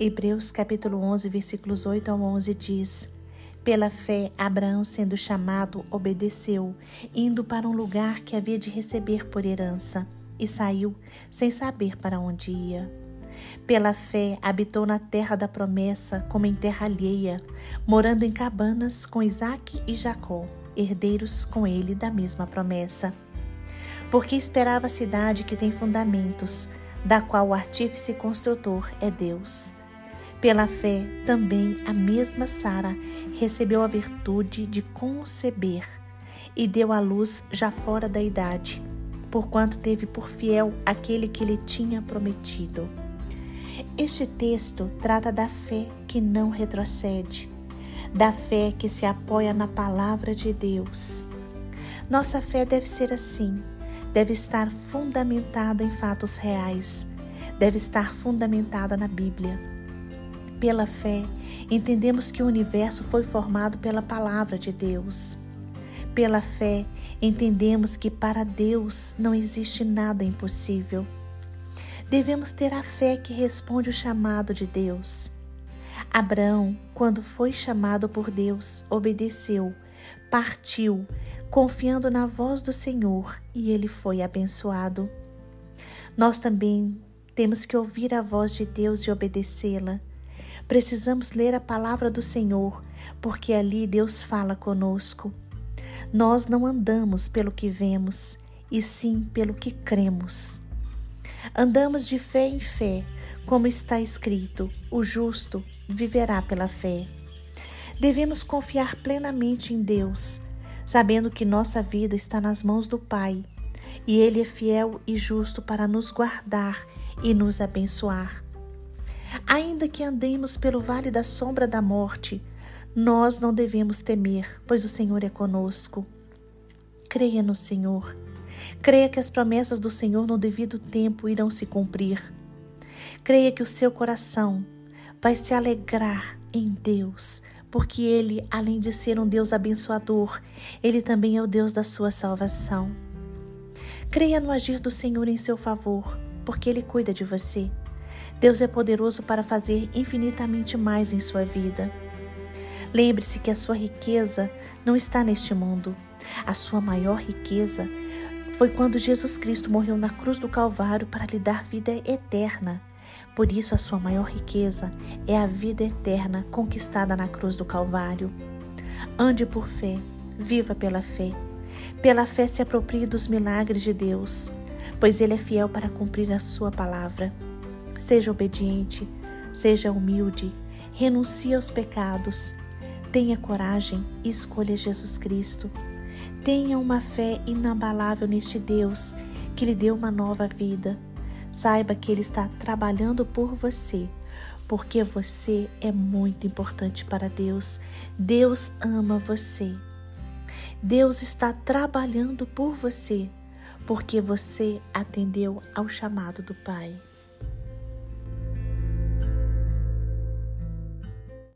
Hebreus capítulo 11, versículos 8 ao 11 diz: Pela fé, Abraão, sendo chamado, obedeceu, indo para um lugar que havia de receber por herança, e saiu sem saber para onde ia. Pela fé, habitou na terra da promessa, como em terra alheia, morando em cabanas com Isaque e Jacó, herdeiros com ele da mesma promessa. Porque esperava a cidade que tem fundamentos, da qual o artífice construtor é Deus. Pela fé, também a mesma Sara recebeu a virtude de conceber e deu à luz já fora da idade, porquanto teve por fiel aquele que lhe tinha prometido. Este texto trata da fé que não retrocede, da fé que se apoia na palavra de Deus. Nossa fé deve ser assim, deve estar fundamentada em fatos reais, deve estar fundamentada na Bíblia. Pela fé, entendemos que o universo foi formado pela palavra de Deus. Pela fé, entendemos que para Deus não existe nada impossível. Devemos ter a fé que responde o chamado de Deus. Abraão, quando foi chamado por Deus, obedeceu, partiu, confiando na voz do Senhor, e ele foi abençoado. Nós também temos que ouvir a voz de Deus e obedecê-la. Precisamos ler a palavra do Senhor, porque ali Deus fala conosco. Nós não andamos pelo que vemos, e sim pelo que cremos. Andamos de fé em fé, como está escrito: o justo viverá pela fé. Devemos confiar plenamente em Deus, sabendo que nossa vida está nas mãos do Pai e Ele é fiel e justo para nos guardar e nos abençoar. Ainda que andemos pelo vale da sombra da morte, nós não devemos temer, pois o Senhor é conosco. Creia no Senhor Creia que as promessas do Senhor no devido tempo irão se cumprir. Creia que o seu coração vai se alegrar em Deus, porque Ele, além de ser um Deus abençoador, Ele também é o Deus da sua salvação. Creia no agir do Senhor em seu favor, porque Ele cuida de você. Deus é poderoso para fazer infinitamente mais em sua vida. Lembre-se que a sua riqueza não está neste mundo. A sua maior riqueza foi quando Jesus Cristo morreu na cruz do Calvário para lhe dar vida eterna. Por isso, a sua maior riqueza é a vida eterna conquistada na cruz do Calvário. Ande por fé, viva pela fé. Pela fé se aproprie dos milagres de Deus, pois Ele é fiel para cumprir a sua palavra. Seja obediente, seja humilde, renuncie aos pecados, tenha coragem e escolha Jesus Cristo. Tenha uma fé inabalável neste Deus que lhe deu uma nova vida. Saiba que Ele está trabalhando por você, porque você é muito importante para Deus. Deus ama você. Deus está trabalhando por você, porque você atendeu ao chamado do Pai.